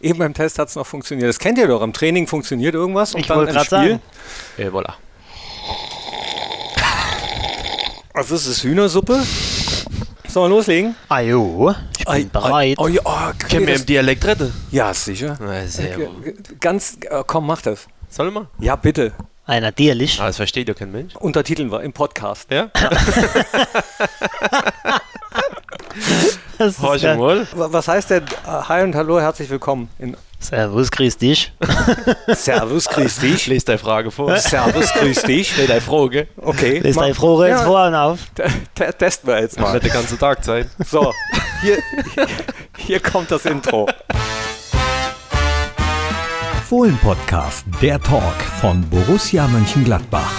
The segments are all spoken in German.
Eben beim Test hat es noch funktioniert. Das kennt ihr doch. Im Training funktioniert irgendwas und Ich dann wollte im gerade Spiel. sagen. Äh, voilà. Also das ist Hühnersuppe. Sollen wir loslegen? Ah jo, ich bin Ei, bereit. ei, Oh, ja, oh, Können wir im Dialekt retten? ja, sicher. Na, sehr gut. Ganz, äh, komm, mach das. Sollen wir? Ja, bitte. Ei, natürlich. Ah, das versteht ja kein Mensch. Untertiteln wir im Podcast. Ja? Das ist Horch. W- mal. Was heißt denn äh, Hi und Hallo, herzlich willkommen in Servus, grüß dich. Servus, grüß dich. Lies deine Frage vor. Servus, grüß dich. Nee, deine Frage. Okay. Lest mach- deine Frage jetzt Ja, vor und auf. te- te- Testen wir jetzt Das mal. wird der ganze Tag sein. So, hier, hier kommt das Intro. Fohlen-Podcast, der Talk von Borussia Mönchengladbach.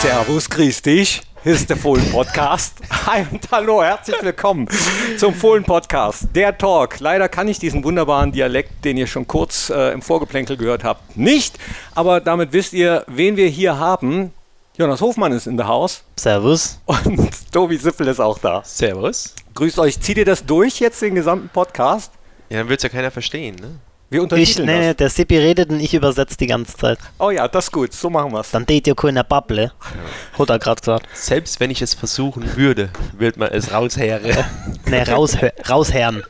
Servus, grüß dich. Hier ist der Fohlen-Podcast. Hi und hallo, herzlich willkommen zum Fohlen-Podcast, der Talk. Leider kann ich diesen wunderbaren Dialekt, den ihr schon kurz äh, im Vorgeplänkel gehört habt, nicht. Aber damit wisst ihr, wen wir hier haben. Jonas Hofmann ist in der Haus Servus. und Tobi Sippel ist auch da. Servus. Grüßt euch. Zieht ihr das durch jetzt, den gesamten Podcast? Ja, dann wird es ja keiner verstehen, ne? Wir Ich, untertiteln nee, das. der Sippi redet und ich übersetze die ganze Zeit. Oh ja, das ist gut. So machen wir es. Dann tät ja keiner Babble. Hat er gerade gesagt. Selbst wenn ich es versuchen würde, wird man es rausheeren. Nee, raushö- rausherren.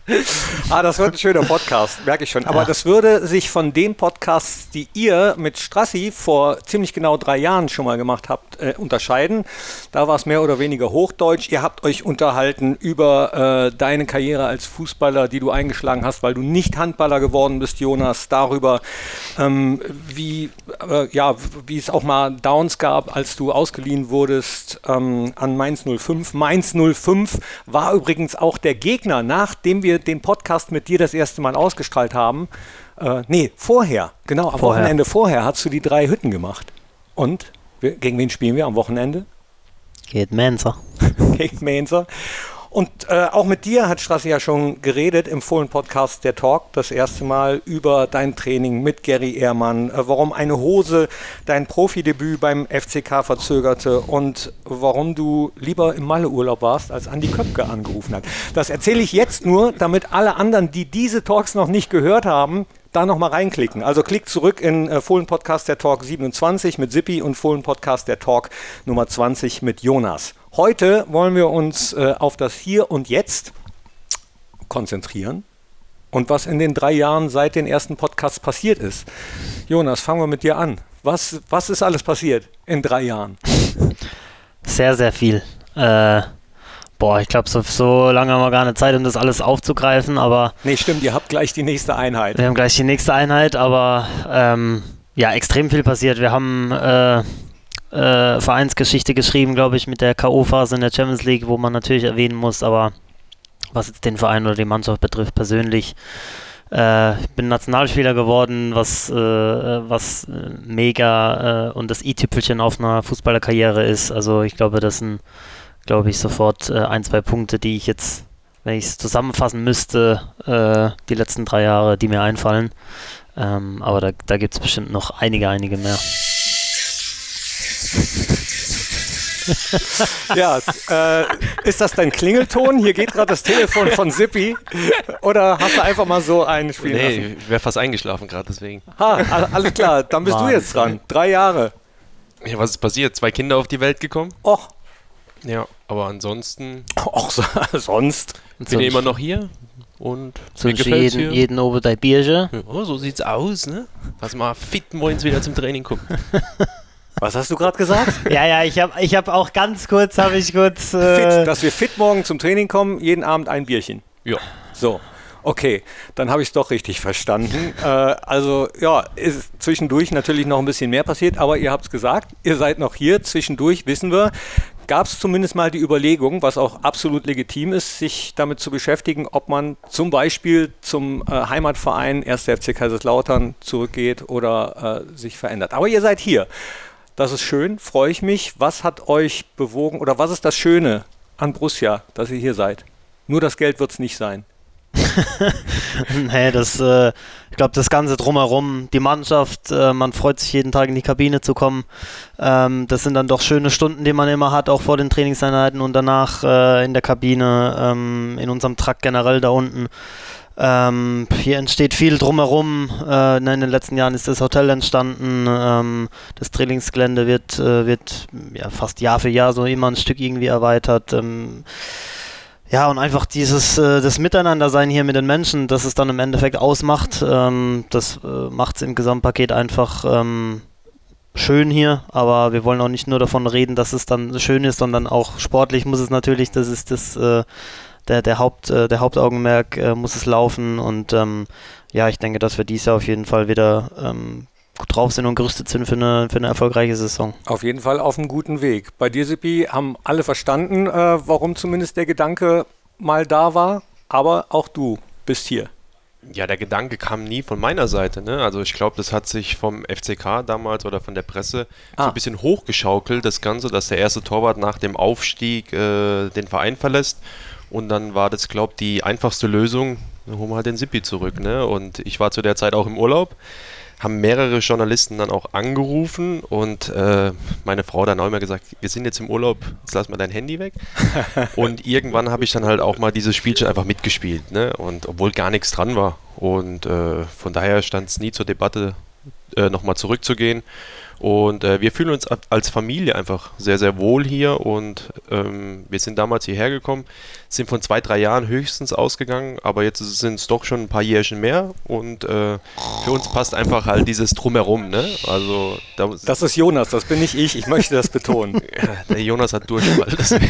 Ah, das wird ein schöner Podcast, merke ich schon. Aber Ja. das würde sich von den Podcasts, die ihr mit Strassi vor ziemlich genau drei Jahren schon mal gemacht habt, äh, unterscheiden. Da war es mehr oder weniger Hochdeutsch. Ihr habt euch unterhalten über äh, deine Karriere als Fußballer, die du eingeschlagen hast, weil du nicht Handballer geworden bist, Jonas. Darüber, ähm, wie, äh, ja, wie es auch mal Downs gab, als du ausgeliehen wurdest ähm, an Mainz 05. Mainz 05 war übrigens auch der Gegner, nachdem wir den Podcast mit dir das erste Mal ausgestrahlt haben. Äh, nee, vorher, genau, am Vorher. Wochenende vorher hast du die drei Hütten gemacht. Und gegen wen spielen wir am Wochenende? Geht Mensa. gegen Mainzer. Und äh, auch mit dir hat Strassi ja schon geredet im Fohlen-Podcast Der Talk, das erste Mal über dein Training mit Gary Ehrmann, äh, warum eine Hose dein Profidebüt beim FCK verzögerte und warum du lieber im Malle-Urlaub warst, als Andi Köpke angerufen hat. Das erzähle ich jetzt nur, damit alle anderen, die diese Talks noch nicht gehört haben, da nochmal reinklicken. Also klickt zurück in äh, Fohlen Podcast der Talk 27 mit Sippi und Fohlen Podcast der Talk Nummer 20 mit Jonas. Heute wollen wir uns äh, auf das Hier und Jetzt konzentrieren und was in den drei Jahren seit den ersten Podcasts passiert ist. Jonas, fangen wir mit dir an. Was, was ist alles passiert in drei Jahren? Sehr, sehr viel. Äh, boah, ich glaube, so, so lange haben wir gar nicht Zeit, um das alles aufzugreifen, aber Nee, stimmt, ihr habt gleich die nächste Einheit. wir haben gleich die nächste Einheit, aber ähm, ja, extrem viel passiert. Wir haben äh, äh, Vereinsgeschichte geschrieben, glaube ich, mit der K.O.-Phase in der Champions League, wo man natürlich erwähnen muss, aber was jetzt den Verein oder die Mannschaft betrifft, persönlich. Äh, ich bin Nationalspieler geworden, was, äh, was äh, mega äh, und das i-Tüpfelchen auf einer Fußballerkarriere ist. Also ich glaube, das sind, glaube ich, sofort äh, ein, zwei Punkte, die ich jetzt, wenn ich es zusammenfassen müsste, äh, die letzten drei Jahre, die mir einfallen. Ähm, aber da, da gibt es bestimmt noch einige, einige mehr. Ja, äh, ist das dein Klingelton? Hier geht gerade das Telefon von Sippi. Oder hast du einfach mal so einen lassen? Nee, ich wäre fast eingeschlafen gerade deswegen. Ha, all- alles klar, dann bist du jetzt dran. Drei Jahre. Ja, was ist passiert? Zwei Kinder auf die Welt gekommen? Och, Ja, aber ansonsten och so, sonst. bin ich immer noch hier und mir Sonst gefällt's jeden, hier. jeden oben dein Bierchen. Ja, so sieht's aus, ne? Lass mal fit morgens wieder zum Training kommen. Was hast du gerade gesagt? Ja, ja, ich habe ich hab auch ganz kurz, habe ich kurz... Äh, Fit, dass wir fit morgen zum Training kommen, jeden Abend ein Bierchen. Ja. So. Okay, dann habe ich es doch richtig verstanden. äh, also ja, ist zwischendurch natürlich noch ein bisschen mehr passiert, aber ihr habt es gesagt, ihr seid noch hier. Zwischendurch wissen wir, gab es zumindest mal die Überlegung, was auch absolut legitim ist, sich damit zu beschäftigen, ob man zum Beispiel zum äh, Heimatverein 1. FC Kaiserslautern zurückgeht oder äh, sich verändert. Aber ihr seid hier. Das ist schön, freue ich mich. Was hat euch bewogen oder was ist das Schöne an Borussia, dass ihr hier seid? Nur das Geld wird es nicht sein. Nee, das, äh, ich glaube, das Ganze drumherum, die Mannschaft, äh, man freut sich jeden Tag in die Kabine zu kommen. Ähm, das sind dann doch schöne Stunden, die man immer hat, auch vor den Trainingseinheiten und danach äh, in der Kabine, ähm, in unserem Trakt generell da unten. Ähm, hier entsteht viel drumherum. Äh, in den letzten Jahren ist das Hotel entstanden. Ähm, das Trainingsgelände wird, äh, wird ja, fast Jahr für Jahr so immer ein Stück irgendwie erweitert. Ähm, ja, und einfach dieses äh, das Miteinandersein hier mit den Menschen, das es dann im Endeffekt ausmacht, ähm, das äh, macht es im Gesamtpaket einfach ähm, schön hier, aber wir wollen auch nicht nur davon reden, dass es dann schön ist, sondern auch sportlich muss es natürlich, das ist das äh, der, der, Haupt, äh, der Hauptaugenmerk äh, muss es laufen und ähm, ja, ich denke, dass wir dies Jahr auf jeden Fall wieder ähm, gut drauf sind und gerüstet sind für eine, für eine erfolgreiche Saison. Auf jeden Fall auf einem guten Weg. Bei dir, Sippi, haben alle verstanden, äh, warum zumindest der Gedanke mal da war, aber auch du bist hier. Ja, der Gedanke kam nie von meiner Seite. Ne? Also ich glaube, das hat sich vom FCK damals oder von der Presse ah. so ein bisschen hochgeschaukelt, das Ganze, dass der erste Torwart nach dem Aufstieg äh, den Verein verlässt. Und dann war das, glaube ich, die einfachste Lösung, dann holen wir halt den Sippi zurück. Ne? Und ich war zu der Zeit auch im Urlaub haben mehrere Journalisten dann auch angerufen und äh, meine Frau dann auch immer gesagt, wir sind jetzt im Urlaub, jetzt lass mal dein Handy weg. und irgendwann habe ich dann halt auch mal dieses Spielchen einfach mitgespielt, ne? Und obwohl gar nichts dran war. Und äh, von daher stand es nie zur Debatte, äh, nochmal zurückzugehen. Und äh, wir fühlen uns als Familie einfach sehr, sehr wohl hier und ähm, wir sind damals hierher gekommen, sind von zwei, drei Jahren höchstens ausgegangen, aber jetzt sind es doch schon ein paar Jährchen mehr und äh, für uns passt einfach halt dieses Drumherum, ne? Also da Das ist Jonas, das bin nicht ich, ich möchte das betonen. Der Jonas hat Durchfall.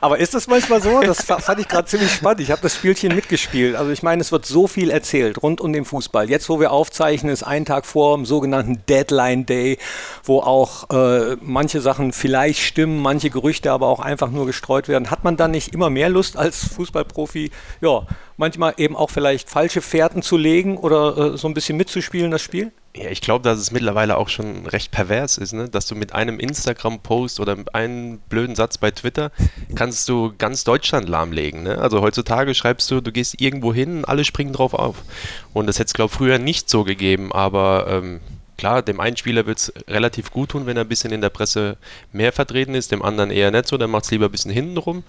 Aber ist das manchmal so? Das fand ich gerade ziemlich spannend. Ich habe das Spielchen mitgespielt. Also ich meine, es wird so viel erzählt rund um den Fußball. Jetzt, wo wir aufzeichnen, ist ein Tag vor dem sogenannten Deadline Day, wo auch äh, manche Sachen vielleicht stimmen, manche Gerüchte aber auch einfach nur gestreut werden. Hat man dann nicht immer mehr Lust als Fußballprofi, ja, manchmal eben auch vielleicht falsche Fährten zu legen oder äh, so ein bisschen mitzuspielen, das Spiel? Ja, ich glaube, dass es mittlerweile auch schon recht pervers ist, ne? dass du mit einem Instagram-Post oder einem blöden Satz bei Twitter kannst du ganz Deutschland lahmlegen. Ne? Also heutzutage schreibst du, du gehst irgendwo hin, alle springen drauf auf. Und das hätte es, glaube ich, früher nicht so gegeben, aber ähm, klar, dem einen Spieler wird es relativ gut tun, wenn er ein bisschen in der Presse mehr vertreten ist, dem anderen eher nicht so, dann macht es lieber ein bisschen hinten rum.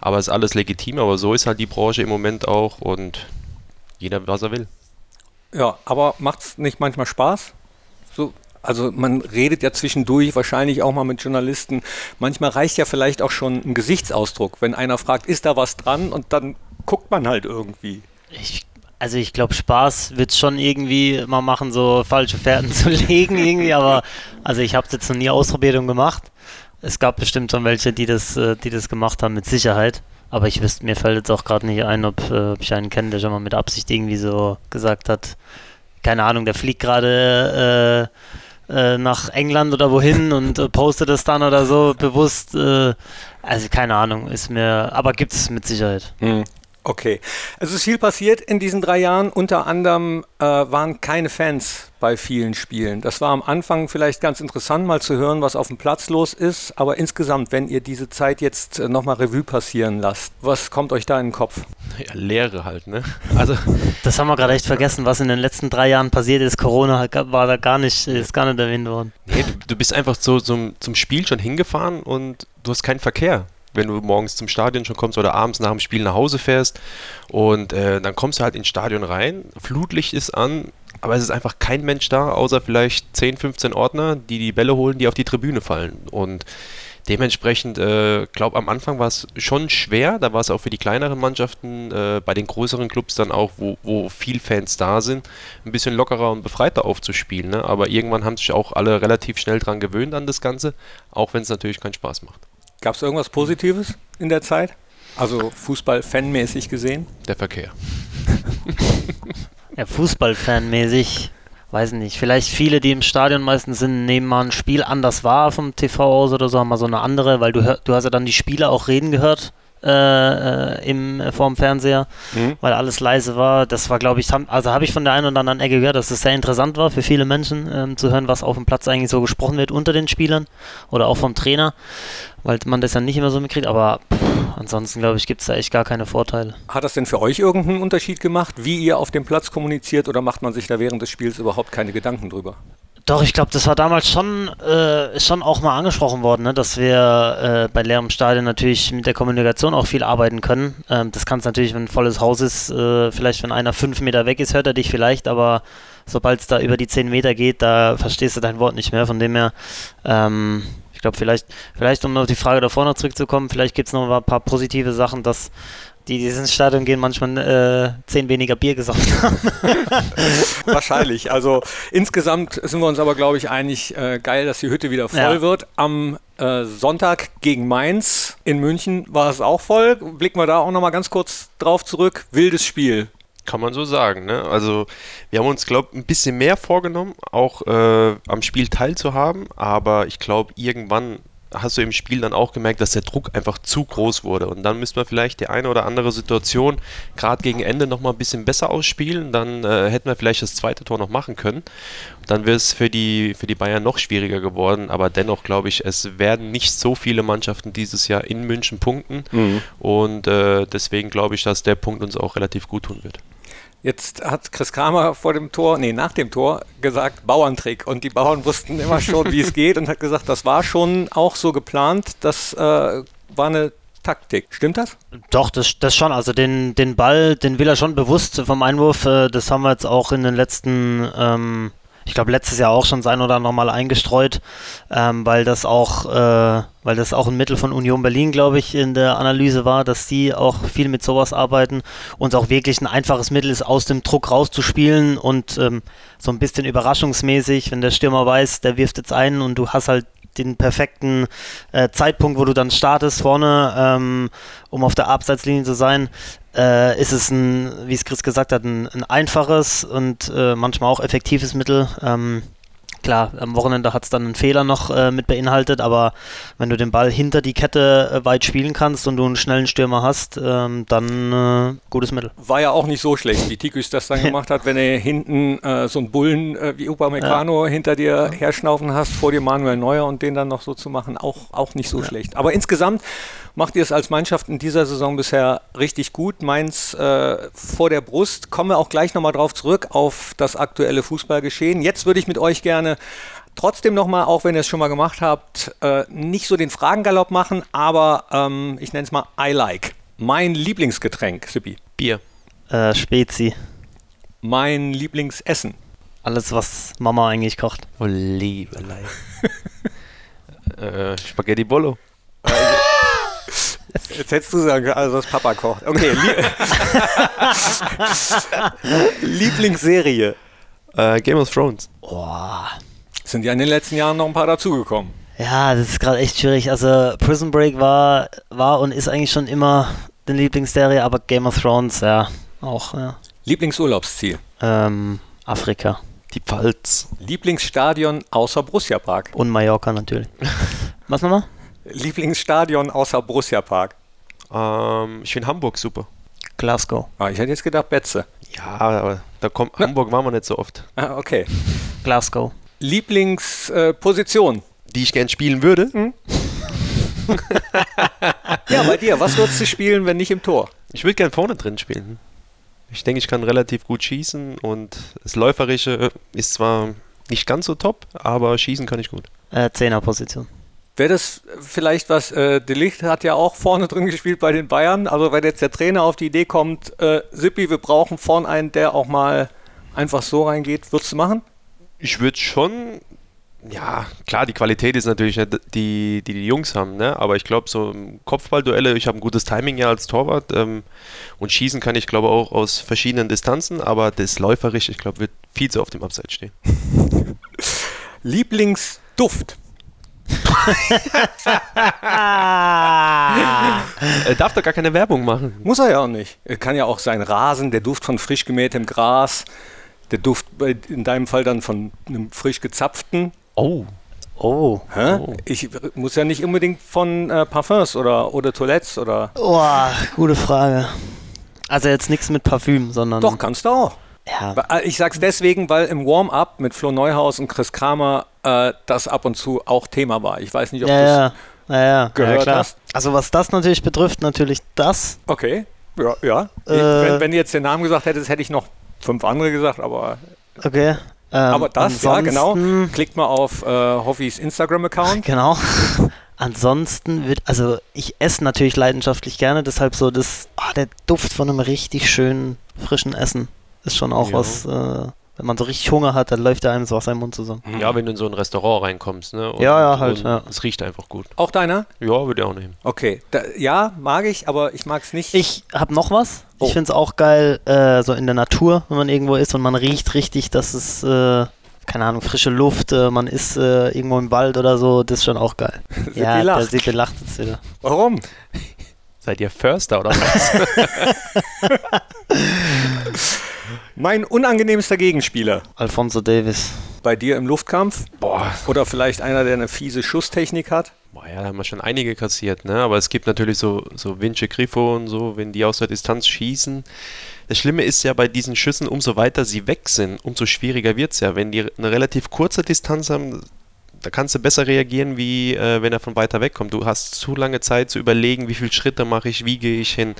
Aber es ist alles legitim, aber so ist halt die Branche im Moment auch und jeder, was er will. Ja, aber macht es nicht manchmal Spaß? So, also man redet ja zwischendurch wahrscheinlich auch mal mit Journalisten. Manchmal reicht ja vielleicht auch schon ein Gesichtsausdruck, wenn einer fragt, ist da was dran? Und dann guckt man halt irgendwie. Ich, also ich glaube, Spaß wird es schon irgendwie mal machen, so falsche Fährten zu legen irgendwie. Aber also ich habe es jetzt noch nie ausprobiert und gemacht. Es gab bestimmt schon welche, die das, äh, die das gemacht haben, mit Sicherheit. Aber ich wüsste, mir fällt jetzt auch gerade nicht ein, ob, äh, ob, ich einen kenne, der schon mal mit Absicht irgendwie so gesagt hat, keine Ahnung, der fliegt gerade äh, äh, nach England oder wohin und äh, postet das dann oder so bewusst. Äh, also keine Ahnung, ist mir, aber gibt es mit Sicherheit. Hm. Okay. Es ist viel passiert in diesen drei Jahren. Unter anderem äh, waren keine Fans bei vielen Spielen. Das war am Anfang vielleicht ganz interessant, mal zu hören, was auf dem Platz los ist. Aber insgesamt, wenn ihr diese Zeit jetzt äh, nochmal Revue passieren lasst, was kommt euch da in den Kopf? Ja, Leere halt, ne? Also. Das haben wir gerade echt vergessen, was in den letzten drei Jahren passiert ist. Corona war da gar nicht, ist gar nicht erwähnt worden. Nee, du, du bist einfach so zum, zum Spiel schon hingefahren und du hast keinen Verkehr wenn du morgens zum Stadion schon kommst oder abends nach dem Spiel nach Hause fährst. Und äh, dann kommst du halt ins Stadion rein, Flutlicht ist an, aber es ist einfach kein Mensch da, außer vielleicht 10, 15 Ordner, die die Bälle holen, die auf die Tribüne fallen. Und dementsprechend, äh, glaube am Anfang war es schon schwer, da war es auch für die kleineren Mannschaften, äh, bei den größeren Clubs dann auch, wo, wo viel Fans da sind, ein bisschen lockerer und befreiter aufzuspielen. Ne? Aber irgendwann haben sich auch alle relativ schnell dran gewöhnt an das Ganze, auch wenn es natürlich keinen Spaß macht. Gab es irgendwas Positives in der Zeit? Also Fußball-Fanmäßig gesehen? Der Verkehr. ja, Fußball-Fanmäßig, weiß nicht. Vielleicht viele, die im Stadion meistens sind, nehmen mal ein Spiel anders wahr vom TV aus oder so, haben mal so eine andere, weil du, hör, du hast ja dann die Spieler auch reden gehört äh, äh, im, äh, vorm Fernseher, mhm. weil alles leise war. Das war, glaube ich, also habe ich von der einen oder anderen Ecke gehört, dass es sehr interessant war für viele Menschen ähm, zu hören, was auf dem Platz eigentlich so gesprochen wird unter den Spielern oder auch vom Trainer, weil man das ja nicht immer so mitkriegt, aber pff, ansonsten, glaube ich, gibt es da echt gar keine Vorteile. Hat das denn für euch irgendeinen Unterschied gemacht, wie ihr auf dem Platz kommuniziert oder macht man sich da während des Spiels überhaupt keine Gedanken drüber? Doch, ich glaube, das war damals schon, äh, schon auch mal angesprochen worden, ne? dass wir äh, bei leerem Stadion natürlich mit der Kommunikation auch viel arbeiten können. Ähm, das kannst natürlich, wenn ein volles Haus ist, äh, vielleicht wenn einer fünf Meter weg ist, hört er dich vielleicht, aber sobald es da über die zehn Meter geht, da verstehst du dein Wort nicht mehr. Von dem her, ähm, ich glaube, vielleicht, vielleicht, um auf die Frage davor noch zurückzukommen, vielleicht gibt es noch ein paar positive Sachen, dass die, die ins Stadion gehen, manchmal äh, zehn weniger Bier gesoffen haben. Wahrscheinlich. Also insgesamt sind wir uns aber, glaube ich, einig, äh, geil, dass die Hütte wieder voll ja. wird. Am äh, Sonntag gegen Mainz in München war es auch voll. Blicken wir da auch nochmal ganz kurz drauf zurück. Wildes Spiel. Kann man so sagen. Ne? Also wir haben uns, glaube ich, ein bisschen mehr vorgenommen, auch äh, am Spiel teilzuhaben. Aber ich glaube, irgendwann hast du im Spiel dann auch gemerkt, dass der Druck einfach zu groß wurde. Und dann müsste man vielleicht die eine oder andere Situation gerade gegen Ende nochmal ein bisschen besser ausspielen. Dann äh, hätten wir vielleicht das zweite Tor noch machen können. Dann wäre es für die, für die Bayern noch schwieriger geworden. Aber dennoch glaube ich, es werden nicht so viele Mannschaften dieses Jahr in München punkten. Mhm. Und äh, deswegen glaube ich, dass der Punkt uns auch relativ gut tun wird. Jetzt hat Chris Kramer vor dem Tor, nee, nach dem Tor gesagt, Bauerntrick. Und die Bauern wussten immer schon, wie es geht und hat gesagt, das war schon auch so geplant. Das äh, war eine Taktik. Stimmt das? Doch, das, das schon. Also den, den Ball, den will er schon bewusst vom Einwurf. Äh, das haben wir jetzt auch in den letzten ähm, ich glaube, letztes Jahr auch schon sein oder noch mal eingestreut, ähm, weil das auch, äh, weil das auch ein Mittel von Union Berlin, glaube ich, in der Analyse war, dass die auch viel mit sowas arbeiten und auch wirklich ein einfaches Mittel ist, aus dem Druck rauszuspielen und ähm, so ein bisschen überraschungsmäßig, wenn der Stürmer weiß, der wirft jetzt ein und du hast halt den perfekten äh, Zeitpunkt, wo du dann startest vorne, ähm, um auf der Abseitslinie zu sein, äh, ist es ein, wie es Chris gesagt hat, ein, ein einfaches und äh, manchmal auch effektives Mittel. Ähm, Klar, am Wochenende hat es dann einen Fehler noch äh, mit beinhaltet, aber wenn du den Ball hinter die Kette äh, weit spielen kannst und du einen schnellen Stürmer hast, ähm, dann äh, gutes Mittel. War ja auch nicht so schlecht, wie Tikus das dann gemacht hat, wenn er hinten äh, so einen Bullen äh, wie Upamecano ja. hinter dir herschnaufen hast, vor dir Manuel Neuer und den dann noch so zu machen, auch, auch nicht so ja. schlecht. Aber insgesamt macht ihr es als Mannschaft in dieser Saison bisher richtig gut. Mainz äh, vor der Brust. Kommen wir auch gleich nochmal drauf zurück auf das aktuelle Fußballgeschehen. Jetzt würde ich mit euch gerne trotzdem nochmal, auch wenn ihr es schon mal gemacht habt, äh, nicht so den Fragengalopp machen, aber ähm, ich nenne es mal I like. Mein Lieblingsgetränk, Sippi. Bier. Äh, Spezi. Mein Lieblingsessen. Alles, was Mama eigentlich kocht. Oh, Liebelei. äh, Spaghetti Bolo. Jetzt hättest du sagen können, also was Papa kocht. Okay. Lieblingsserie. Uh, Game of Thrones. Boah. Sind ja in den letzten Jahren noch ein paar dazugekommen. Ja, das ist gerade echt schwierig. Also Prison Break war, war und ist eigentlich schon immer die Lieblingsserie, aber Game of Thrones, ja, auch, ja. Lieblingsurlaubsziel? Ähm, Afrika. Die Pfalz. Lieblingsstadion außer Borussia Park? Und Mallorca natürlich. Was nochmal? Lieblingsstadion außer Borussia Park? Ähm, ich finde Hamburg super. Glasgow. Ah, ich hätte jetzt gedacht Betze. Ja, aber da kommt, Hamburg waren wir nicht so oft. Ah, okay. Glasgow. Lieblingsposition? Äh, Die ich gern spielen würde? Hm? ja, bei dir. Was würdest du spielen, wenn nicht im Tor? Ich würde gern vorne drin spielen. Ich denke, ich kann relativ gut schießen und das Läuferische ist zwar nicht ganz so top, aber schießen kann ich gut. Äh, Zehnerposition. Wäre das vielleicht was, äh, Delicht hat ja auch vorne drin gespielt bei den Bayern, also wenn jetzt der Trainer auf die Idee kommt, äh, Sippi, wir brauchen vorne einen, der auch mal einfach so reingeht, würdest du machen? Ich würde schon, ja, klar, die Qualität ist natürlich nicht die, die die Jungs haben, ne? aber ich glaube, so Kopfballduelle, ich habe ein gutes Timing ja als Torwart ähm, und schießen kann ich glaube auch aus verschiedenen Distanzen, aber das läuferisch, ich glaube, wird viel zu auf dem Abseits stehen. Lieblingsduft? Er darf doch gar keine Werbung machen. Muss er ja auch nicht. Er kann ja auch sein Rasen, der Duft von frisch gemähtem Gras, der Duft in deinem Fall dann von einem frisch gezapften. Oh. Oh. oh. Ich muss ja nicht unbedingt von äh, Parfums oder, oder Toilettes oder. Oh, gute Frage. Also jetzt nichts mit Parfüm, sondern. Doch, kannst du auch. Ja. Äh, ich sag's deswegen, weil im Warm-up mit Flo Neuhaus und Chris Kramer äh, das ab und zu auch Thema war. Ich weiß nicht, ob ja, du es ja. ja, ja. gehört hast. Also was das natürlich betrifft, natürlich das. Okay, ja. ja. Äh, wenn, wenn du jetzt den Namen gesagt hättest, hätte ich noch fünf andere gesagt, aber... Okay. Ähm, Aber das, ja genau. Klickt mal auf äh, Hoffis Instagram-Account. Genau. Ansonsten wird, also ich esse natürlich leidenschaftlich gerne, deshalb so das, oh, der Duft von einem richtig schönen, frischen Essen ist schon auch ja. was, äh, wenn man so richtig Hunger hat, dann läuft da einem das Wasser im Mund zusammen. Ja, wenn du in so ein Restaurant reinkommst, ne? Und, ja, ja, halt. Ja. Es riecht einfach gut. Auch deiner? Ja, würde ich auch nehmen. Okay. Da, ja, mag ich, aber ich mag es nicht. Ich habe noch was. Oh. Ich finde es auch geil, äh, so in der Natur, wenn man irgendwo ist und man riecht richtig, dass es, äh, keine Ahnung, frische Luft, äh, man ist äh, irgendwo im Wald oder so, das ist schon auch geil. ja, der Sippe lacht jetzt wieder. Warum? Seid ihr Förster oder was? Mein unangenehmster Gegenspieler. Alfonso Davis. Bei dir im Luftkampf? Boah. Oder vielleicht einer, der eine fiese Schusstechnik hat? Boah, ja, da haben wir schon einige kassiert, ne? Aber es gibt natürlich so, so Vince Grifo und so, wenn die aus der Distanz schießen. Das Schlimme ist ja bei diesen Schüssen, umso weiter sie weg sind, umso schwieriger wird es ja. Wenn die eine relativ kurze Distanz haben, da kannst du besser reagieren, wie äh, wenn er von weiter weg kommt. Du hast zu lange Zeit zu überlegen, wie viele Schritte mache ich, wie gehe ich hin.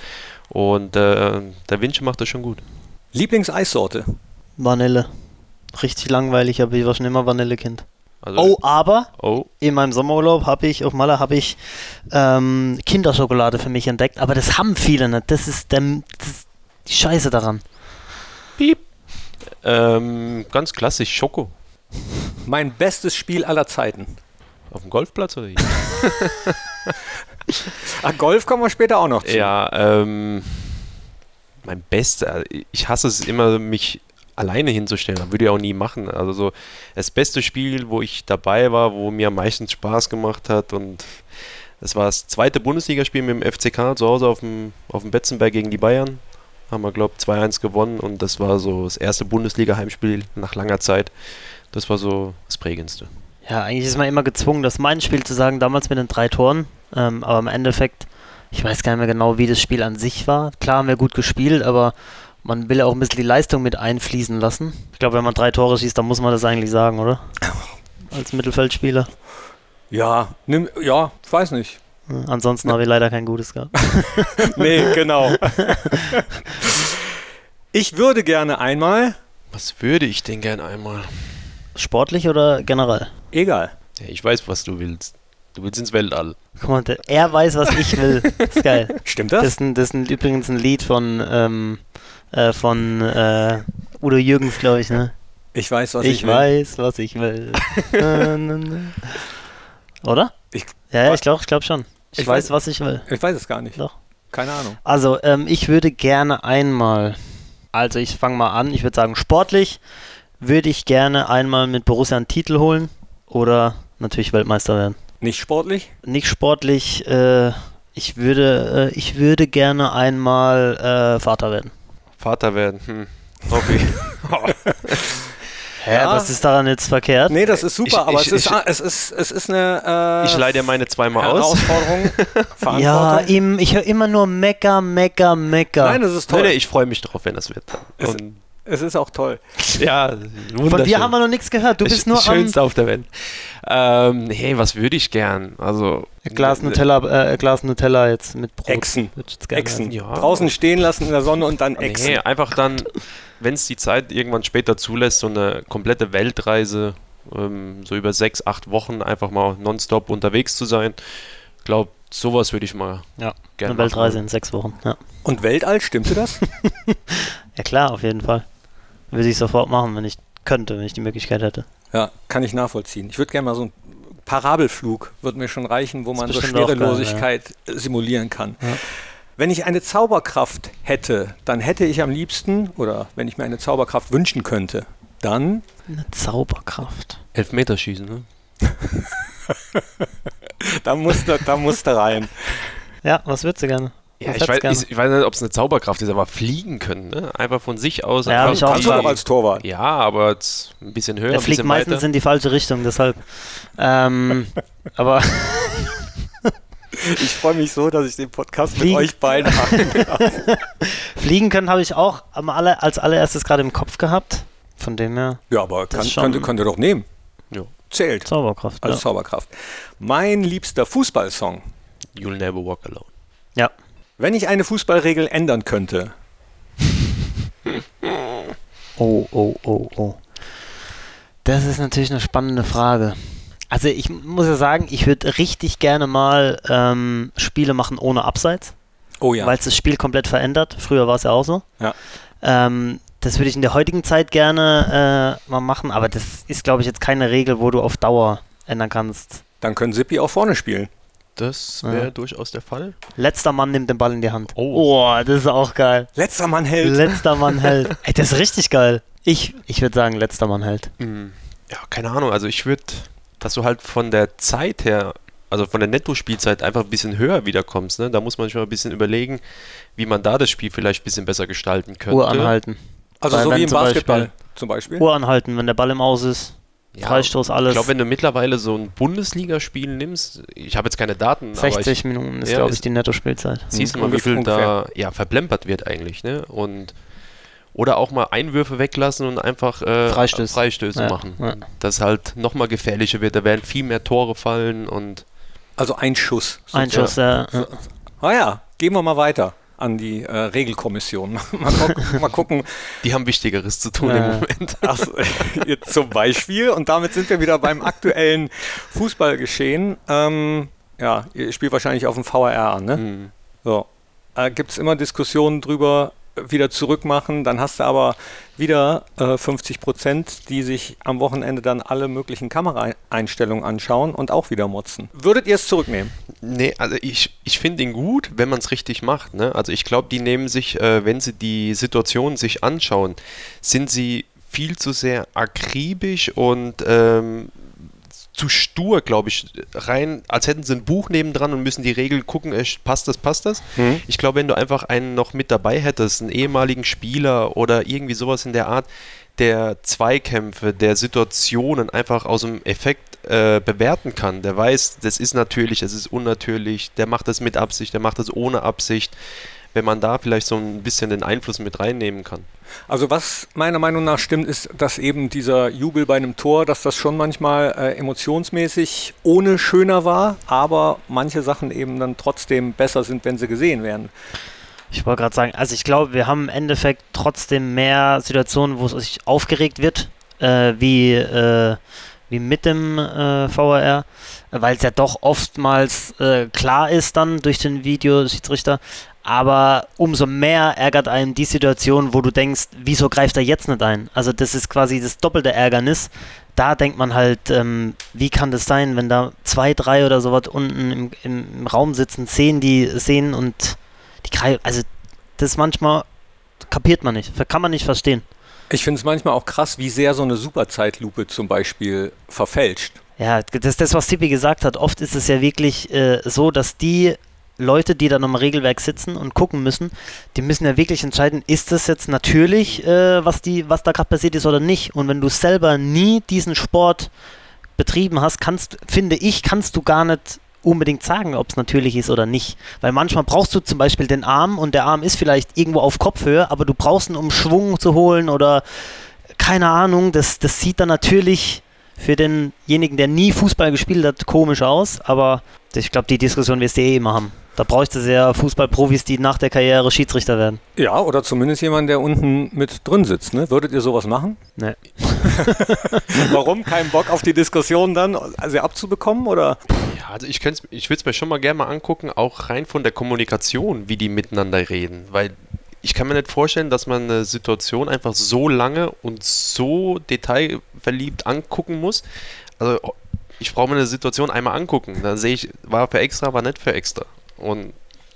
Und äh, der Vince macht das schon gut. Lieblingseissorte? Vanille. Richtig langweilig, aber ich war schon immer Vanillekind. Also oh, aber oh. in meinem Sommerurlaub habe ich, auf Malle habe ich ähm, Kinderschokolade für mich entdeckt, aber das haben viele nicht. Das ist, der, das ist die Scheiße daran. Piep. Ähm, ganz klassisch, Schoko. Mein bestes Spiel aller Zeiten. Auf dem Golfplatz oder wie? Ach, Golf kommen wir später auch noch zu. Ja, ähm mein Bester, ich hasse es immer, mich alleine hinzustellen. Das würde ich auch nie machen. Also so das beste Spiel, wo ich dabei war, wo mir am meisten Spaß gemacht hat und das war das zweite Bundesligaspiel mit dem FCK zu Hause auf dem, auf dem Betzenberg gegen die Bayern. Haben wir, glaube ich, 2-1 gewonnen und das war so das erste Bundesliga-Heimspiel nach langer Zeit. Das war so das Prägendste. Ja, eigentlich ist man immer gezwungen, das mein Spiel zu sagen, damals mit den drei Toren. Ähm, aber im Endeffekt ich weiß gar nicht mehr genau, wie das Spiel an sich war. Klar haben wir gut gespielt, aber man will ja auch ein bisschen die Leistung mit einfließen lassen. Ich glaube, wenn man drei Tore schießt, dann muss man das eigentlich sagen, oder? Als Mittelfeldspieler. Ja, nimm, ja, ich weiß nicht. Ansonsten habe ich leider kein gutes gehabt. nee, genau. ich würde gerne einmal. Was würde ich denn gerne einmal? Sportlich oder generell? Egal. Ja, ich weiß, was du willst. Du willst ins Weltall. Guck mal, er weiß, was ich will. Das ist geil. Stimmt das? Das ist, ein, das ist übrigens ein Lied von, ähm, äh, von äh, Udo Jürgens, glaube ich, ne? Ich weiß, was ich, ich will. Ich weiß, was ich will. Oder? Ich, ja, ja, ich glaube ich glaub schon. Ich, ich weiß, weiß, was ich will. Ich weiß es gar nicht. Doch. Keine Ahnung. Also, ähm, ich würde gerne einmal, also ich fange mal an, ich würde sagen, sportlich würde ich gerne einmal mit Borussia einen Titel holen oder natürlich Weltmeister werden. Nicht sportlich? Nicht sportlich. Äh, ich würde, äh, ich würde gerne einmal äh, Vater werden. Vater werden. Hm. Okay. Hä, ja. was ist daran jetzt verkehrt? Nee, das ist super, ich, aber ich, es, ist, es, ist, es ist eine. Äh, ich leide meine zweimal Herausforderung. aus. ja, im, ich höre immer nur Mecker, Mecker, Mecker. Nein, das ist toll. Nee, ich freue mich drauf, wenn das wird. Und es ist auch toll. Ja, wunderschön. Von dir haben wir noch nichts gehört. Du bist nur Schönste auf der Welt. Ähm, hey, was würde ich gern? Also Glas Nutella, äh, Glas Nutella jetzt mit Brot. Echsen. Echsen. Ja. Draußen stehen lassen in der Sonne und dann Echsen. Nee, einfach dann, wenn es die Zeit irgendwann später zulässt, so eine komplette Weltreise, ähm, so über sechs, acht Wochen einfach mal nonstop unterwegs zu sein. Ich glaube, sowas würde ich mal ja, gerne Eine Weltreise machen. in sechs Wochen, ja. Und Weltall, stimmte das? ja klar, auf jeden Fall. Würde ich sofort machen, wenn ich könnte, wenn ich die Möglichkeit hätte. Ja, kann ich nachvollziehen. Ich würde gerne mal so einen Parabelflug, würde mir schon reichen, wo man so Schwerelosigkeit geil, ja. simulieren kann. Ja. Wenn ich eine Zauberkraft hätte, dann hätte ich am liebsten, oder wenn ich mir eine Zauberkraft wünschen könnte, dann. Eine Zauberkraft. Elfmeterschießen, ne? da musste, da musste rein. Ja, was würdest du gerne? Ja, ich weiß, ich, ich weiß, nicht, ob es eine Zauberkraft ist, aber fliegen können, ne? Einfach von sich aus. Ja, ich auch kannst du doch als Torwart. Ja, aber ein bisschen höher. Er fliegt meistens weiter. in die falsche Richtung, deshalb. ähm, aber. ich freue mich so, dass ich den Podcast Fliegen. mit euch beiden habe. Fliegen können habe ich auch aller, als allererstes gerade im Kopf gehabt. Von dem her. Ja, aber kann, könnt, könnt ihr doch nehmen. Ja. Zählt. Zauberkraft. Als ja. Zauberkraft. Mein liebster Fußballsong. You'll Never Walk Alone. Ja. Wenn ich eine Fußballregel ändern könnte. oh, oh, oh, oh. Das ist natürlich eine spannende Frage. Also ich muss ja sagen, ich würde richtig gerne mal ähm, Spiele machen ohne Abseits. Oh ja. Weil es das Spiel komplett verändert. Früher war es ja auch so. Ja. Ähm, das würde ich in der heutigen Zeit gerne äh, mal machen, aber das ist, glaube ich, jetzt keine Regel, wo du auf Dauer ändern kannst. Dann können Sippi auch vorne spielen. Das wäre Ja. durchaus der Fall. Letzter Mann nimmt den Ball in die Hand. Oh. Oh, das ist auch geil. Letzter Mann hält. Letzter Mann hält. Ey, das ist richtig geil. Ich, ich würde sagen, letzter Mann hält. Hm, Ja, keine Ahnung. Also ich würde, dass du halt von der Zeit her, also von der Netto-Spielzeit einfach ein bisschen höher wiederkommst. Ne? Da muss man sich mal ein bisschen überlegen, wie man da das Spiel vielleicht ein bisschen besser gestalten könnte. Uhr anhalten. Also Weil so wie im zum Basketball Beispiel- zum Beispiel. Uhr anhalten, wenn der Ball im Aus ist. Ja, Freistoß, alles. Ich glaube, wenn du mittlerweile so ein Bundesligaspiel nimmst, ich habe jetzt keine Daten, 60 aber ich, Minuten ist, Ja, glaube ich, ist- die Netto-Spielzeit. siehst du mal, wie viel da ja, verplempert wird eigentlich. Ne? Und oder auch mal Einwürfe weglassen und einfach äh, Freistöße. Freistöße Ja, machen. ja. Das halt nochmal gefährlicher wird. Da werden viel mehr Tore fallen und Also ein Schuss. Ein Schuss, ja. Ah ja, gehen wir mal weiter an die äh, Regelkommission. mal, gucken, mal gucken, die haben Wichtigeres zu tun Ja. im Moment. Ach, so, jetzt zum Beispiel. Und damit sind wir wieder beim aktuellen Fußballgeschehen. Ähm, ja, ihr spielt wahrscheinlich auf dem VRR an, ne? Hm. So. Äh, Gibt es immer Diskussionen drüber, äh, wieder zurückmachen. Dann hast du aber wieder äh, 50 Prozent, die sich am Wochenende dann alle möglichen Kameraeinstellungen anschauen und auch wieder motzen. Würdet ihr es zurücknehmen? Nee, also ich, ich finde ihn gut, wenn man es richtig macht. Ne? Also ich glaube, die nehmen sich, äh, wenn sie die Situation sich anschauen, sind sie viel zu sehr akribisch und ähm, zu stur, glaube ich, rein, als hätten sie ein Buch nebendran und müssen die Regeln gucken, äh, passt das, passt das. Mhm. Ich glaube, wenn du einfach einen noch mit dabei hättest, einen ehemaligen Spieler oder irgendwie sowas in der Art, der Zweikämpfe, der Situationen einfach aus dem Effekt äh, bewerten kann, der weiß, das ist natürlich, es ist unnatürlich, der macht das mit Absicht, der macht das ohne Absicht, wenn man da vielleicht so ein bisschen den Einfluss mit reinnehmen kann. Also was meiner Meinung nach stimmt, ist, dass eben dieser Jubel bei einem Tor, dass das schon manchmal äh, emotionsmäßig ohne schöner war, aber manche Sachen eben dann trotzdem besser sind, wenn sie gesehen werden. Ich wollte gerade sagen, also ich glaube, wir haben im Endeffekt trotzdem mehr Situationen, wo es sich aufgeregt wird, äh, wie, äh, wie mit dem äh, VAR, weil es ja doch oftmals äh, klar ist dann durch den Videoschiedsrichter. Aber umso mehr ärgert einen die Situation, wo du denkst, wieso greift er jetzt nicht ein? Also das ist quasi das doppelte Ärgernis. Da denkt man halt, ähm, wie kann das sein, wenn da zwei, drei oder sowas unten im, im, Raum sitzen, sehen die sehen und die greifen, also das manchmal kapiert man nicht, kann man nicht verstehen. Ich finde es manchmal auch krass, wie sehr so eine Superzeitlupe zum Beispiel verfälscht. Ja, das ist das, was Tippi gesagt hat. Oft ist es ja wirklich äh, so, dass die Leute, die dann am Regelwerk sitzen und gucken müssen, die müssen ja wirklich entscheiden, ist das jetzt natürlich, äh, was, die, was da gerade passiert ist oder nicht. Und wenn du selber nie diesen Sport betrieben hast, kannst, finde ich, kannst du gar nicht unbedingt sagen, ob es natürlich ist oder nicht. Weil manchmal brauchst du zum Beispiel den Arm und der Arm ist vielleicht irgendwo auf Kopfhöhe, aber du brauchst ihn, um Schwung zu holen oder keine Ahnung, das, das sieht dann natürlich für denjenigen, der nie Fußball gespielt hat, komisch aus, aber ich glaube, die Diskussion wirst du eh immer haben. Da bräuchte es ja Fußballprofis, die nach der Karriere Schiedsrichter werden. Ja, oder zumindest jemand, der unten mit drin sitzt. Ne? Würdet ihr sowas machen? Nee. Warum? Kein Bock auf die Diskussion dann, also abzubekommen? Oder? Ja, also ich, ich würde es mir schon mal gerne mal angucken, auch rein von der Kommunikation, wie die miteinander reden. Weil ich kann mir nicht vorstellen, dass man eine Situation einfach so lange und so detailverliebt angucken muss. Also ich brauche mir eine Situation einmal angucken. Dann sehe ich, war für extra, war nicht für extra. Und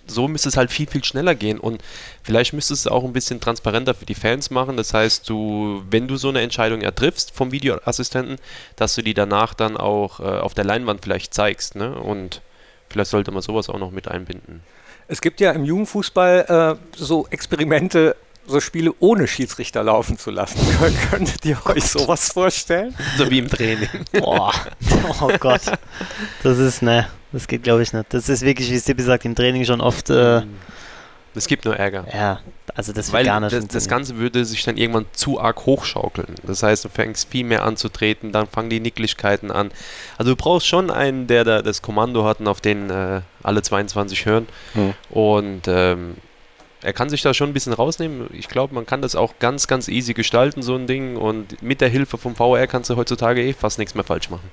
so müsste es halt viel, viel schneller gehen. Und vielleicht müsstest du es auch ein bisschen transparenter für die Fans machen. Das heißt, du, wenn du so eine Entscheidung ja triffst vom Videoassistenten, dass du die danach dann auch äh, auf der Leinwand vielleicht zeigst. Ne? Und vielleicht sollte man sowas auch noch mit einbinden. Es gibt ja im Jugendfußball äh, so Experimente, so Spiele ohne Schiedsrichter laufen zu lassen. Könntet ihr euch sowas vorstellen? So wie im Training. Boah, oh Gott. Das ist, ne, das geht glaube ich nicht. Das ist wirklich, wie Stippi sagt, im Training schon oft, äh, Es gibt nur Ärger. ja, also das wird Weil gar nicht das, das. Ganze würde sich dann irgendwann zu arg hochschaukeln. Das heißt, du fängst viel mehr an zu treten, dann fangen die Nicklichkeiten an. Also du brauchst schon einen, der da das Kommando hat und auf den äh, alle 22 hören. Hm. Und ähm, er kann sich da schon ein bisschen rausnehmen. Ich glaube, man kann das auch ganz, ganz easy gestalten, so ein Ding. Und mit der Hilfe vom VR kannst du heutzutage eh fast nichts mehr falsch machen.